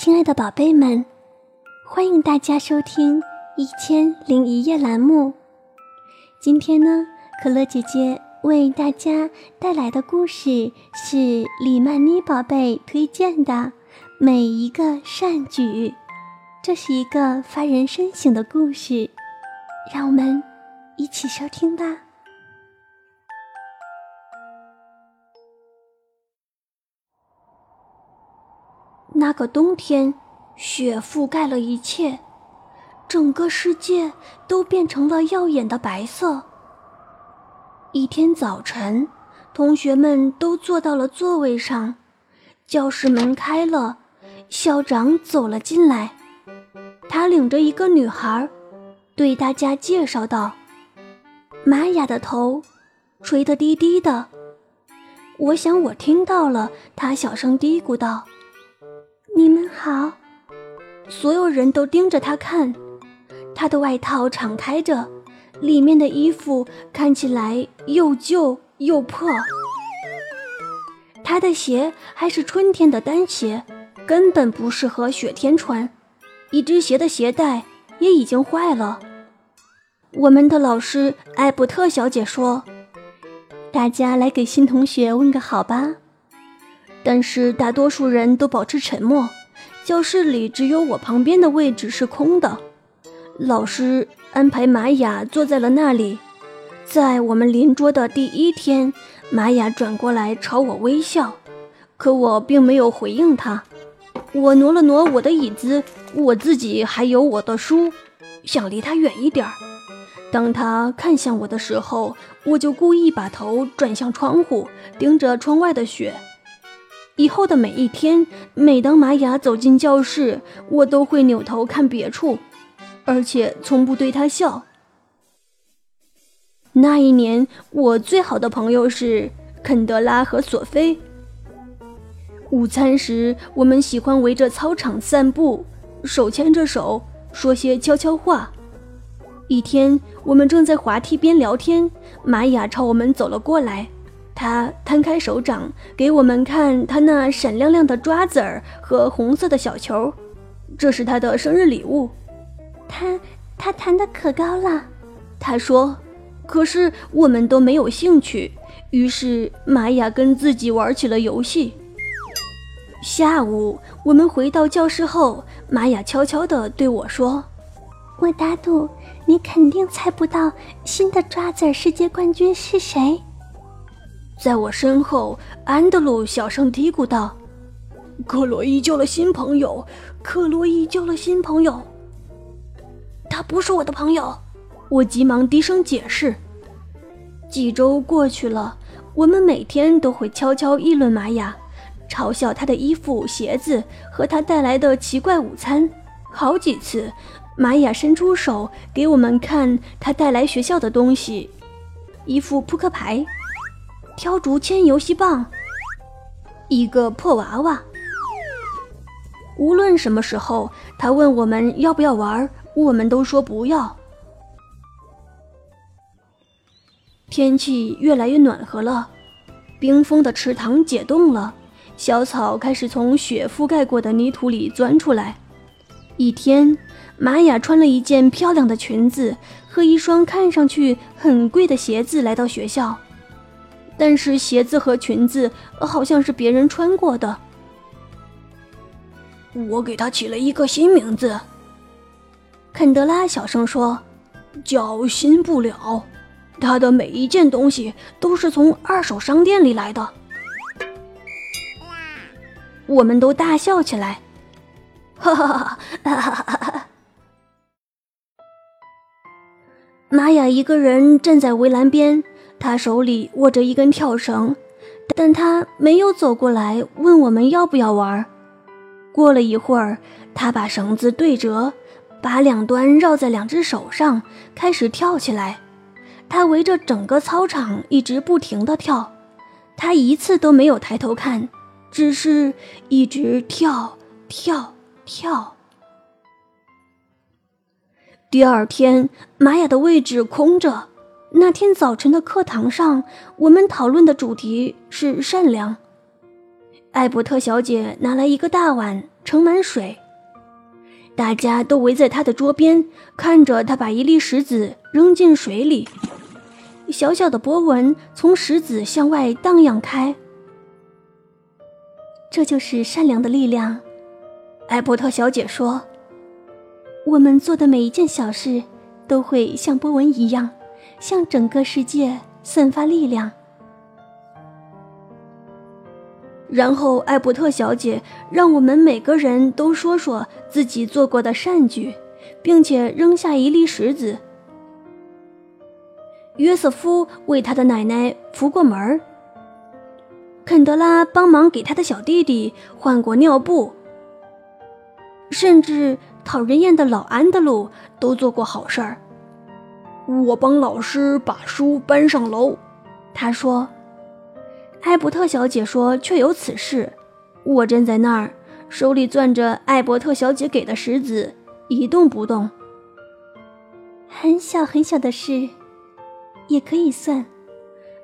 亲爱的宝贝们，欢迎大家收听《一千零一夜》栏目。今天呢，可乐姐姐为大家带来的故事是李曼妮宝贝推荐的《每一个善举》，这是一个发人深省的故事，让我们一起收听吧。那个冬天，雪覆盖了一切，整个世界都变成了耀眼的白色。一天早晨，同学们都坐到了座位上，教室门开了，校长走了进来，他领着一个女孩，对大家介绍道：“玛雅的头垂得低低的。”我想我听到了，他小声嘀咕道。你们好，所有人都盯着他看。他的外套敞开着，里面的衣服看起来又旧又破。他的鞋还是春天的单鞋，根本不适合雪天穿。一只鞋的鞋带也已经坏了。我们的老师艾伯特小姐说：“大家来给新同学问个好吧。”但是大多数人都保持沉默，教室里只有我旁边的位置是空的。老师安排玛雅坐在了那里。在我们邻桌的第一天，玛雅转过来朝我微笑，可我并没有回应她。我挪了挪我的椅子，我自己还有我的书，想离她远一点。当她看向我的时候，我就故意把头转向窗户，盯着窗外的雪。以后的每一天，每当玛雅走进教室，我都会扭头看别处，而且从不对她笑。那一年，我最好的朋友是肯德拉和索菲。午餐时，我们喜欢围着操场散步，手牵着手，说些悄悄话。一天，我们正在滑梯边聊天，玛雅朝我们走了过来。他摊开手掌，给我们看他那闪亮亮的抓子儿和红色的小球，这是他的生日礼物。他他弹得可高了，他说。可是我们都没有兴趣，于是玛雅跟自己玩起了游戏。下午我们回到教室后，玛雅悄悄地对我说：“我打赌你肯定猜不到新的抓子儿世界冠军是谁。”在我身后，安德鲁小声嘀咕道：“克洛伊交了新朋友，克洛伊交了新朋友。”他不是我的朋友，我急忙低声解释。几周过去了，我们每天都会悄悄议论玛雅，嘲笑她的衣服、鞋子和她带来的奇怪午餐。好几次，玛雅伸出手给我们看她带来学校的东西：一副扑克牌。挑竹签游戏棒，一个破娃娃。无论什么时候，他问我们要不要玩，我们都说不要。天气越来越暖和了，冰封的池塘解冻了，小草开始从雪覆盖过的泥土里钻出来。一天，玛雅穿了一件漂亮的裙子和一双看上去很贵的鞋子来到学校。但是鞋子和裙子好像是别人穿过的。我给他起了一个新名字，肯德拉小声说：“叫新不了。”他的每一件东西都是从二手商店里来的。我们都大笑起来，哈哈哈哈哈哈！玛雅一个人站在围栏边。他手里握着一根跳绳，但他没有走过来问我们要不要玩。过了一会儿，他把绳子对折，把两端绕在两只手上，开始跳起来。他围着整个操场一直不停地跳，他一次都没有抬头看，只是一直跳跳跳。第二天，玛雅的位置空着。那天早晨的课堂上，我们讨论的主题是善良。艾伯特小姐拿来一个大碗，盛满水。大家都围在她的桌边，看着她把一粒石子扔进水里，小小的波纹从石子向外荡漾开。这就是善良的力量，艾伯特小姐说：“我们做的每一件小事，都会像波纹一样，向整个世界散发力量。”然后，艾伯特小姐让我们每个人都说说自己做过的善举，并且扔下一粒石子。约瑟夫为他的奶奶扶过门儿。肯德拉帮忙给他的小弟弟换过尿布，甚至讨人厌的老安德鲁都做过好事儿。我帮老师把书搬上楼，他说。艾伯特小姐说确有此事。我站在那儿，手里攥着艾伯特小姐给的石子，一动不动。很小很小的事，也可以算。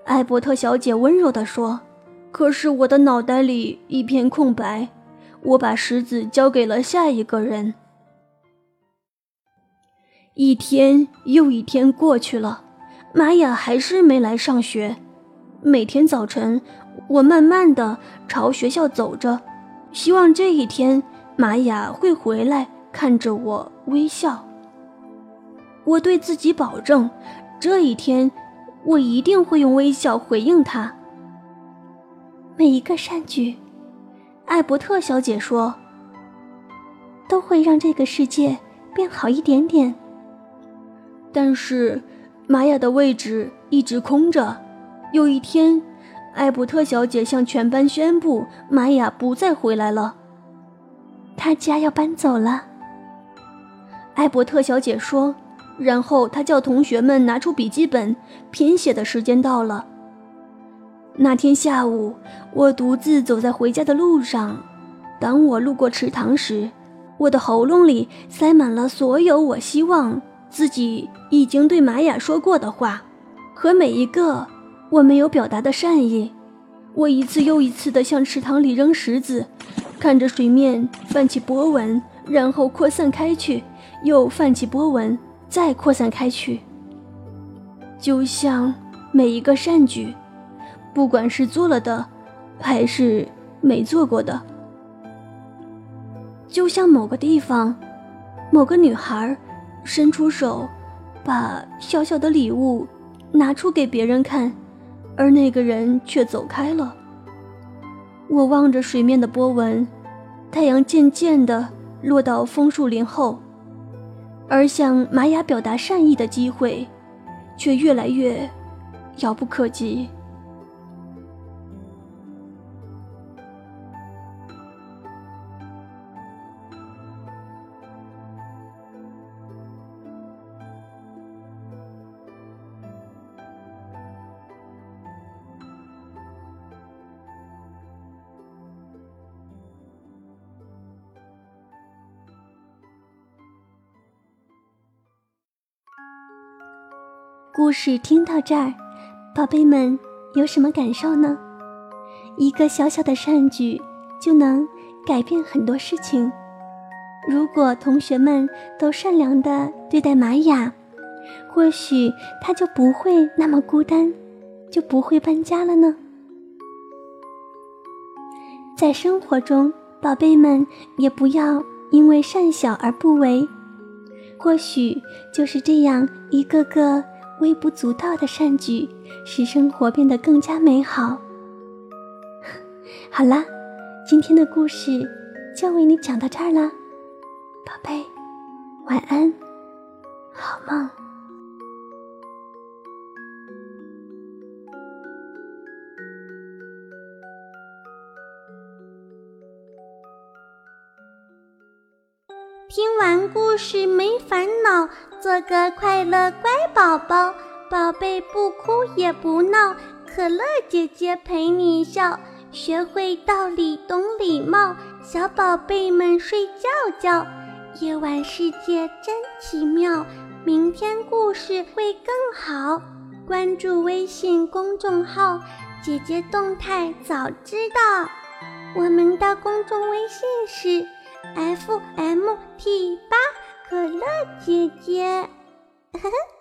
艾伯特小姐温柔地说。可是我的脑袋里一片空白，我把石子交给了下一个人。一天又一天过去了，玛雅还是没来上学。每天早晨，我慢慢的朝学校走着，希望这一天玛雅会回来，看着我微笑。我对自己保证，这一天我一定会用微笑回应他。每一个善举，艾伯特小姐说，都会让这个世界变好一点点。但是，玛雅的位置一直空着。有一天，艾伯特小姐向全班宣布，玛雅不再回来了。她家要搬走了。艾伯特小姐说，然后她叫同学们拿出笔记本，拼写的时间到了。那天下午，我独自走在回家的路上。当我路过池塘时，我的喉咙里塞满了所有我希望自己已经对玛雅说过的话，和每一个我没有表达的善意。我一次又一次地向池塘里扔石子，看着水面泛起波纹，然后扩散开去，又泛起波纹，再扩散开去，就像每一个善举。不管是做了的，还是没做过的，就像某个地方，某个女孩伸出手，把小小的礼物拿出给别人看，而那个人却走开了。我望着水面的波纹，太阳渐渐地落到枫树林后，而向玛雅表达善意的机会，却越来越遥不可及。故事听到这儿，宝贝们有什么感受呢？一个小小的善举就能改变很多事情。如果同学们都善良的对待玛雅，或许她就不会那么孤单，就不会搬家了呢。在生活中，宝贝们也不要因为善小而不为，或许就是这样一个个。微不足道的善举，使生活变得更加美好。好啦，今天的故事就为你讲到这儿了，宝贝，晚安，好梦。听完故事没烦恼。做个快乐乖宝宝，宝贝不哭也不闹，可乐姐姐陪你笑，学会道理懂礼貌，小宝贝们睡觉觉。夜晚世界真奇妙，明天故事会更好。关注微信公众号，姐姐动态早知道。我们的公众微信是 F M T 八可乐姐姐。呵呵。